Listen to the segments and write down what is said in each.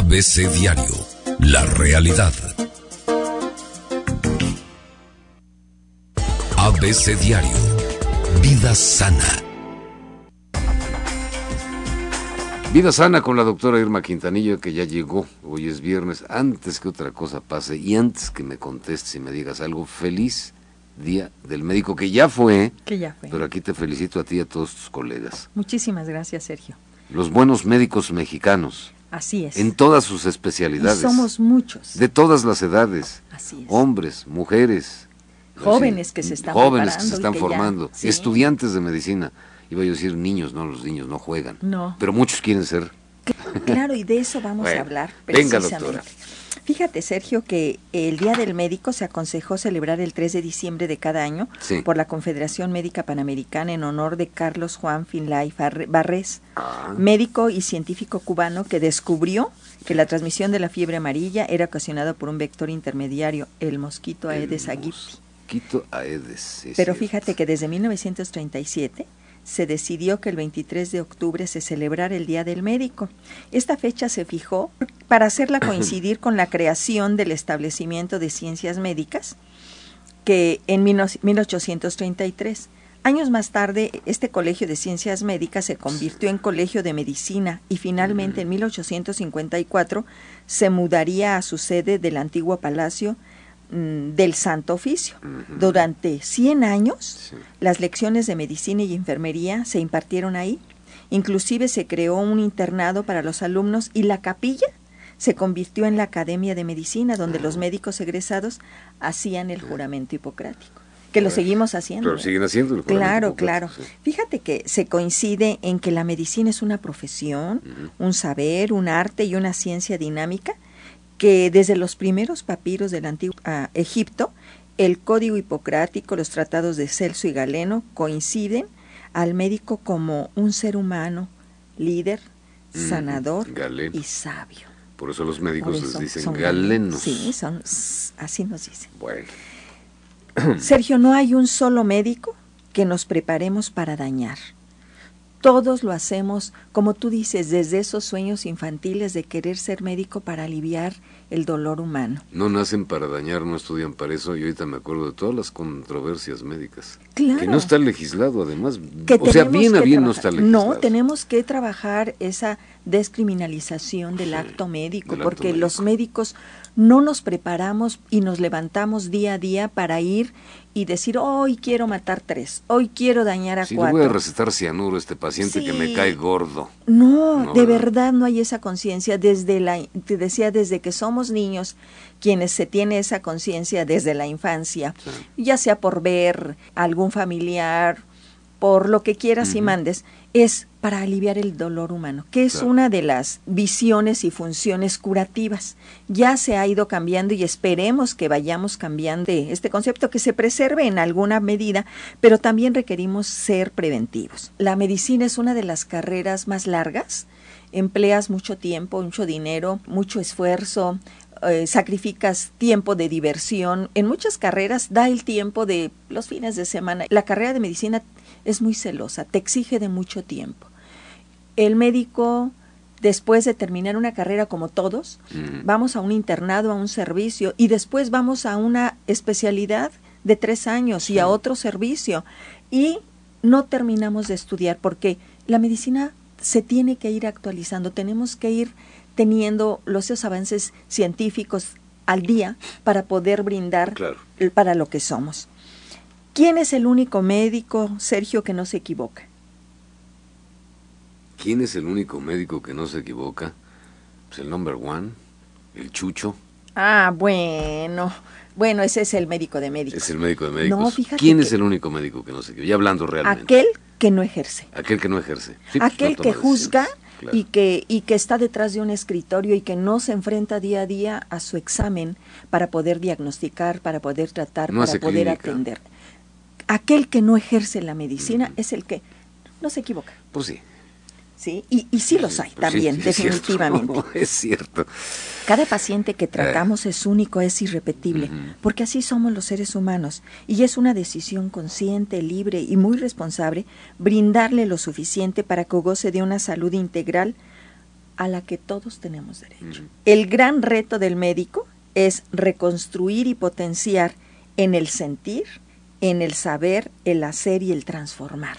ABC Diario, la realidad. ABC Diario, vida sana. Vida sana con la doctora Irma Quintanillo que ya llegó, hoy es viernes, antes que otra cosa pase y antes que me contestes y me digas algo, feliz día del médico que ya fue. Que ya fue. Pero aquí te felicito a ti y a todos tus colegas. Muchísimas gracias, Sergio. Los buenos médicos mexicanos. Así es. En todas sus especialidades. Y somos muchos. De todas las edades. Así es. Hombres, mujeres. Jóvenes que se están Jóvenes que se están que ya- formando. sí. Estudiantes de medicina. Iba yo a decir niños, no, los niños no juegan. No. Pero muchos quieren ser. Claro, y de eso vamos Bueno, a hablar. venga, precisamente. doctora. Fíjate, Sergio, que el Día del Médico se aconsejó celebrar el 3 de diciembre de cada año Sí. por la Confederación Médica Panamericana en honor de Carlos Juan Finlay Barrés, Ah. médico y científico cubano que descubrió que la transmisión de la fiebre amarilla era ocasionada por un vector intermediario, el mosquito Aedes aegypti. Pero fíjate que desde 1937 se decidió que el 23 de octubre se celebrara el Día del Médico. Esta fecha se fijó para hacerla coincidir con la creación del establecimiento de ciencias médicas que en 1833. Años más tarde, este colegio de ciencias médicas se convirtió en colegio de medicina y finalmente en 1854 se mudaría a su sede del antiguo palacio mm, del Santo Oficio. Durante 100 años, Sí. las lecciones de medicina y enfermería se impartieron ahí. Inclusive se creó un internado para los alumnos y la capilla se convirtió en la Academia de Medicina, donde los médicos egresados hacían el juramento hipocrático, que lo seguimos haciendo. Pero siguen haciendo Claro, claro. sí. Fíjate que se coincide en que la medicina es una profesión, un saber, un arte y una ciencia dinámica que desde los primeros papiros del antiguo ah, Egipto, el código hipocrático, los tratados de Celso y Galeno coinciden al médico como un ser humano, líder, sanador y sabio. Por eso los médicos eso les dicen son galenos. Sí, son, así nos dicen. Bueno, Sergio, no hay un solo médico que nos preparemos para dañar. Todos lo hacemos, como tú dices, desde esos sueños infantiles de querer ser médico para aliviar el dolor humano. no nacen para dañar, no estudian para eso. Y ahorita me acuerdo de todas las controversias médicas. Claro. Que no está legislado, además. Que o sea, bien a bien no está legislado. No, tenemos que trabajar esa descriminalización del acto médico, del acto porque los médico. médicos no nos preparamos y nos levantamos día a día para ir y decir, hoy quiero matar tres, hoy quiero dañar a le cuatro. voy a recetar cianuro a este paciente que me Sí. cae gordo. No, No, de ¿verdad? verdad no hay esa conciencia desde la te decía desde que somos niños quienes se tiene esa conciencia desde la infancia, ya sea por ver a algún familiar, por lo que quieras y mandes, es para aliviar el dolor humano, que es Claro. una de las visiones y funciones curativas. Ya se ha ido cambiando y esperemos que vayamos cambiando este concepto, que se preserve en alguna medida, pero también requerimos ser preventivos. La medicina es una de las carreras más largas, empleas mucho tiempo, mucho dinero, mucho esfuerzo, eh, sacrificas tiempo de diversión. En muchas carreras da el tiempo de los fines de semana. La carrera de medicina es muy celosa, te exige de mucho tiempo. El médico, después de terminar una carrera como todos, Mm. vamos a un internado, a un servicio y después vamos a una especialidad de tres años y a otro servicio y no terminamos de estudiar porque la medicina se tiene que ir actualizando, tenemos que ir teniendo los avances científicos al día para poder brindar Claro. para lo que somos. ¿Quién es el único médico, Sergio, que no se equivoca? ¿Quién es el único médico que no se equivoca? Pues el number one, el chucho, Ah, bueno. Bueno, ese es el médico de médicos. es el médico de médicos. No, fíjate ¿Quién es el único médico que no se equivoca? Ya hablando realmente. Aquel que no ejerce. Aquel que no ejerce. Sí, pues, aquel no que juzga claro. y que y que está detrás de un escritorio y que no se enfrenta día a día a su examen para poder diagnosticar, para poder tratar, No para poder clínica. atender. Aquel que no ejerce la medicina es el que no se equivoca, Pues sí. ¿Sí? Y, y sí los hay pues también, sí, es cierto. definitivamente. es cierto. Cada paciente que tratamos es único, es irrepetible, porque así somos los seres humanos y es una decisión consciente, libre y muy responsable brindarle lo suficiente para que goce de una salud integral a la que todos tenemos derecho. El gran reto del médico es reconstruir y potenciar en el sentir, en el saber, el hacer y el transformar.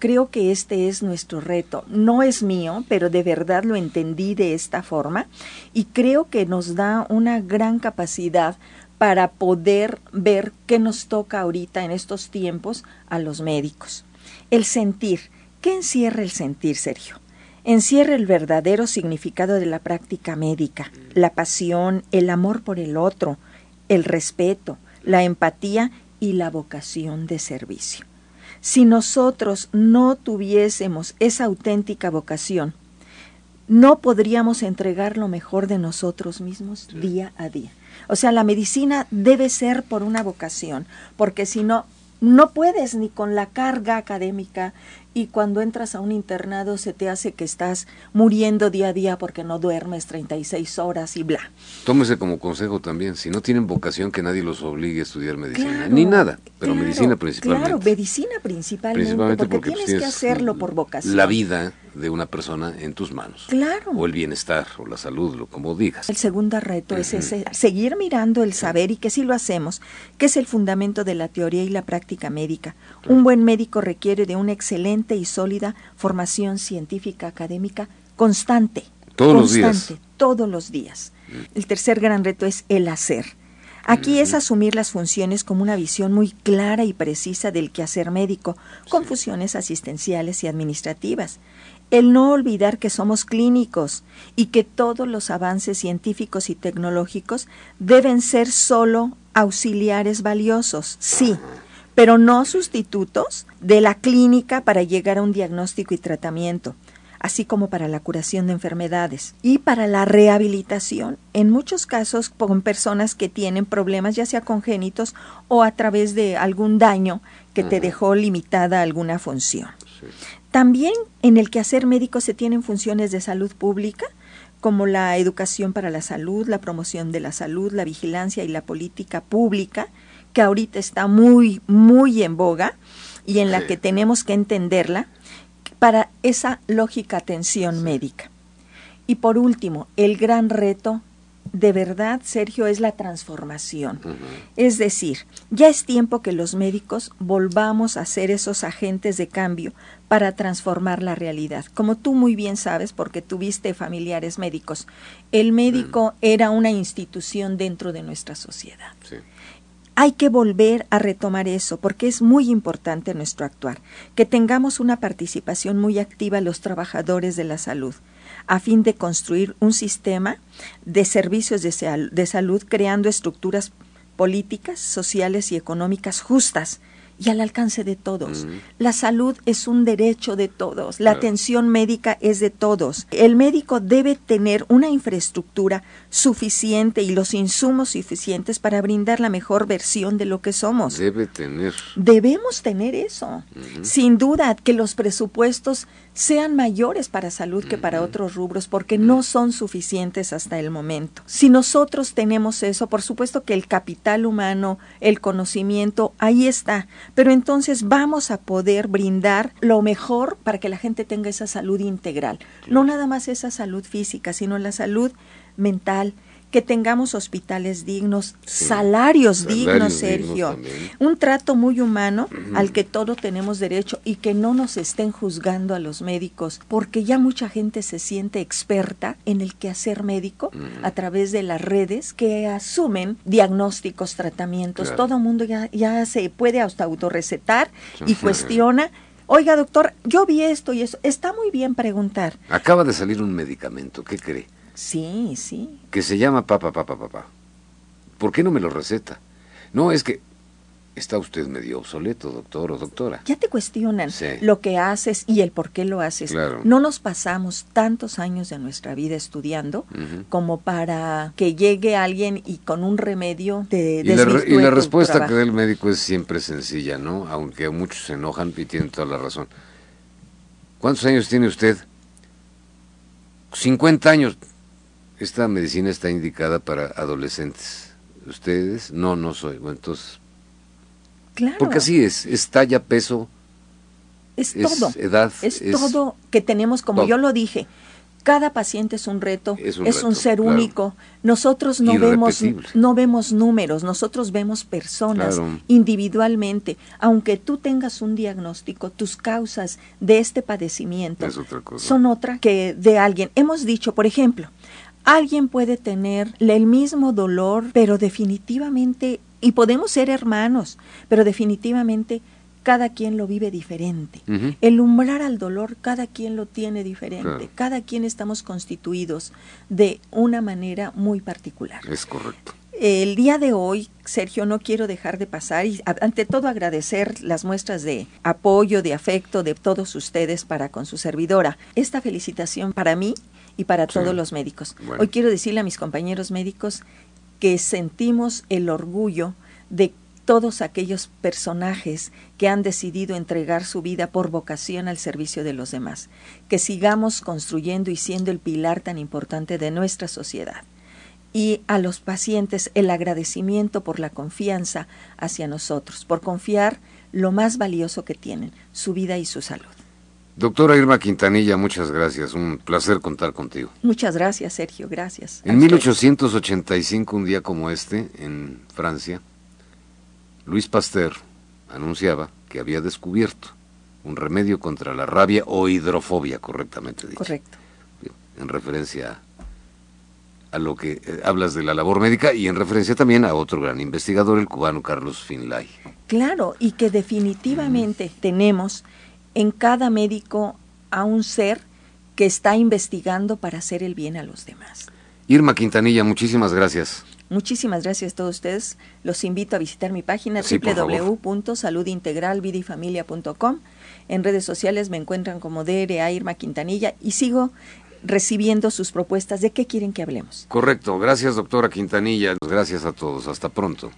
Creo que este es nuestro reto. No es mío, pero de verdad lo entendí de esta forma y creo que nos da una gran capacidad para poder ver qué nos toca ahorita en estos tiempos a los médicos. El sentir. ¿Qué encierra el sentir, Sergio? Encierra el verdadero significado de la práctica médica, la pasión, el amor por el otro, el respeto, la empatía y la vocación de servicio. Si nosotros no tuviésemos esa auténtica vocación, no podríamos entregar lo mejor de nosotros mismos día a día. O sea, la medicina debe ser por una vocación, porque si no, no puedes ni con la carga académica y cuando entras a un internado se te hace que estás muriendo día a día porque no duermes 36 horas y bla. Tómese como consejo también, si no tienen vocación que nadie los obligue a estudiar medicina, ni nada, pero medicina principalmente. Claro, medicina principalmente, porque, tienes que hacerlo por vocación. La vida de una persona en tus manos. Claro. O el bienestar, o la salud, lo como digas. El segundo reto es ese, seguir mirando el saber y que si lo hacemos, que es el fundamento de la teoría y la práctica médica. Un buen médico requiere de una excelente y sólida formación científica académica constante. Todos los días. Todos los días. Mm. El tercer gran reto es el hacer. Aquí es asumir las funciones como una visión muy clara y precisa del quehacer médico, con funciones asistenciales y administrativas el no olvidar que somos clínicos y que todos los avances científicos y tecnológicos deben ser solo auxiliares valiosos, sí, pero no sustitutos de la clínica para llegar a un diagnóstico y tratamiento, así como para la curación de enfermedades y para la rehabilitación, en muchos casos con personas que tienen problemas ya sea congénitos o a través de algún daño que te dejó limitada alguna función. También en el quehacer médico se tienen funciones de salud pública, como la educación para la salud, la promoción de la salud, la vigilancia y la política pública, que ahorita está muy, muy en boga y en la que tenemos que entenderla para esa lógica atención médica. Y por último, el gran reto de verdad, Sergio, es la transformación. Es decir, ya es tiempo que los médicos volvamos a ser esos agentes de cambio para transformar la realidad. Como tú muy bien sabes, porque tuviste familiares médicos, el médico era una institución dentro de nuestra sociedad. Hay que volver a retomar eso porque es muy importante nuestro actuar, que tengamos una participación muy activa los trabajadores de la salud a fin de construir un sistema de servicios de, de salud creando estructuras políticas, sociales y económicas justas y al alcance de todos. La salud es un derecho de todos, la atención médica es de todos. El médico debe tener una infraestructura suficiente y los insumos suficientes para brindar la mejor versión de lo que somos. Debe tener. Debemos tener eso. Sin duda que los presupuestos sean mayores para salud que para otros rubros porque no son suficientes hasta el momento. Si nosotros tenemos eso, por supuesto que el capital humano, el conocimiento, ahí está, pero entonces vamos a poder brindar lo mejor para que la gente tenga esa salud integral, no nada más esa salud física, sino la salud mental, que tengamos hospitales dignos, salarios, dignos, Sergio, un trato muy humano al que todos tenemos derecho y que no nos estén juzgando a los médicos, porque ya mucha gente se siente experta en el quehacer médico a través de las redes que asumen diagnósticos, tratamientos, todo el mundo ya, ya se puede hasta autorrecetar y cuestiona. Oiga, doctor, yo vi esto y eso. Está muy bien preguntar. Acaba de salir un medicamento, ¿qué cree? Sí, sí. Que se llama papá, papá, papá. ¿Por qué no me lo receta? No, es que está usted medio obsoleto, doctor o doctora. Ya te cuestionan lo que haces y el por qué lo haces. No nos pasamos tantos años de nuestra vida estudiando como para que llegue alguien y con un remedio te Y la, y la respuesta que da el médico es siempre sencilla, ¿no? Aunque muchos se enojan y tienen toda la razón. ¿Cuántos años tiene usted? 50 años esta medicina está indicada para adolescentes. ¿Ustedes? No, no soy. Bueno, entonces... Claro. Porque así es, es talla, peso, es, todo. edad. Es, todo que tenemos, como yo lo dije, cada paciente es un reto, Es un un, reto, ser claro. único. Nosotros no vemos, no vemos números, nosotros vemos personas Claro. individualmente. Aunque tú tengas un diagnóstico, tus causas de este padecimiento Es otra son otra que de alguien. Hemos dicho, por ejemplo, alguien puede tener el mismo dolor, pero definitivamente, y podemos ser hermanos, pero definitivamente cada quien lo vive diferente. El umbral al dolor, cada quien lo tiene diferente. Claro. Cada quien estamos constituidos de una manera muy particular. Es correcto. El día de hoy, Sergio, no quiero dejar de pasar y ante todo agradecer las muestras de apoyo, de afecto de todos ustedes para con su servidora. Esta felicitación para mí y para Sí. todos los médicos. Bueno. Hoy quiero decirle a mis compañeros médicos que sentimos el orgullo de todos aquellos personajes que han decidido entregar su vida por vocación al servicio de los demás, que sigamos construyendo y siendo el pilar tan importante de nuestra sociedad y a los pacientes el agradecimiento por la confianza hacia nosotros, por confiar lo más valioso que tienen, su vida y su salud. Doctora Irma Quintanilla, muchas gracias. Un placer contar contigo. Muchas gracias, Sergio, gracias. En 1885, un día como este, en Francia, Luis Pasteur anunciaba que había descubierto un remedio contra la rabia o hidrofobia, correctamente dicho. Correcto. En referencia a, lo que eh, hablas de la labor médica y en referencia también a otro gran investigador, el cubano Carlos Finlay. Claro, y que definitivamente tenemos en cada médico a un ser que está investigando para hacer el bien a los demás. Irma Quintanilla, muchísimas gracias. Muchísimas gracias a todos ustedes. Los invito a visitar mi página Sí, www.saludintegralvidaifamilia.com. En redes sociales me encuentran como DRA Irma Quintanilla y sigo recibiendo sus propuestas de qué quieren que hablemos. Correcto, gracias doctora Quintanilla, gracias a todos, hasta pronto.